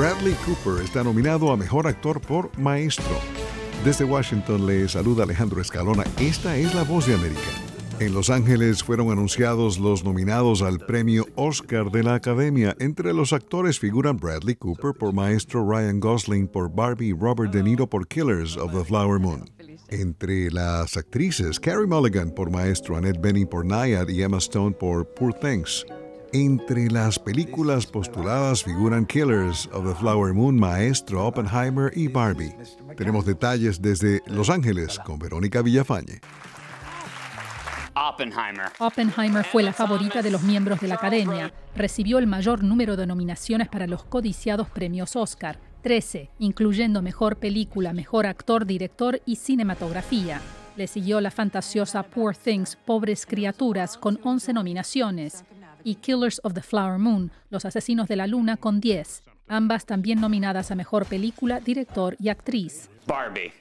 Bradley Cooper está nominado a Mejor Actor por Maestro. Desde Washington le saluda Alejandro Escalona. Esta es la voz de América. En Los Ángeles fueron anunciados los nominados al premio Oscar de la Academia. Entre los actores figuran Bradley Cooper por Maestro, Ryan Gosling por Barbie Robert De Niro por Killers of the Flower Moon. Entre las actrices, Carrie Mulligan por Maestro, Annette Bening por Nayad y Emma Stone por Poor Things. Entre las películas postuladas figuran Killers of the Flower Moon, Maestro, Oppenheimer y Barbie. Tenemos detalles desde Los Ángeles con Verónica Villafañe. Oppenheimer. Oppenheimer fue la favorita de los miembros de la Academia. Recibió el mayor número de nominaciones para los codiciados premios Oscar, 13, incluyendo Mejor Película, Mejor Actor, Director y Cinematografía. Le siguió la fantasiosa Poor Things, Pobres Criaturas, con 11 nominaciones, y Killers of the Flower Moon, Los Asesinos de la Luna, con 10, ambas también nominadas a Mejor Película, Director y Actriz. Barbie.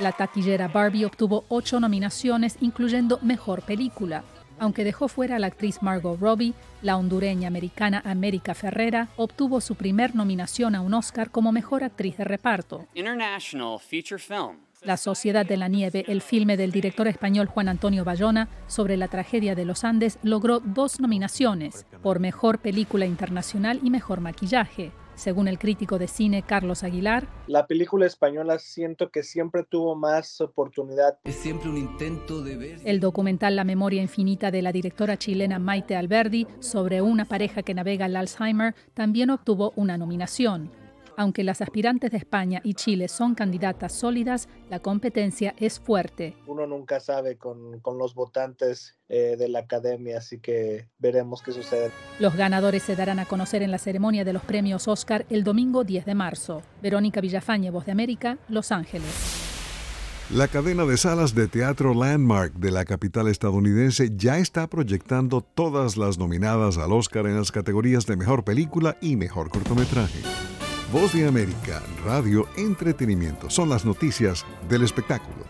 La taquillera Barbie obtuvo ocho nominaciones, incluyendo Mejor Película. Aunque dejó fuera a la actriz Margot Robbie, la hondureña americana América Ferrera obtuvo su primer nominación a un Oscar como Mejor Actriz de Reparto. International Feature Film. La Sociedad de la Nieve, el filme del director español Juan Antonio Bayona sobre la tragedia de los Andes, logró dos nominaciones por Mejor Película Internacional y Mejor Maquillaje. Según el crítico de cine Carlos Aguilar, la película española siento que siempre tuvo más oportunidad. Es siempre un intento de ver. El documental La memoria infinita de la directora chilena Maite Alberdi sobre una pareja que navega el Alzheimer también obtuvo una nominación. Aunque las aspirantes de España y Chile son candidatas sólidas, la competencia es fuerte. Uno nunca sabe con, con los votantes eh, de la academia, así que veremos qué sucede. Los ganadores se darán a conocer en la ceremonia de los premios Oscar el domingo 10 de marzo. Verónica Villafañe, Voz de América, Los Ángeles. La cadena de salas de teatro Landmark de la capital estadounidense ya está proyectando todas las nominadas al Oscar en las categorías de Mejor Película y Mejor Cortometraje. Voz de América, Radio Entretenimiento. Son las noticias del espectáculo.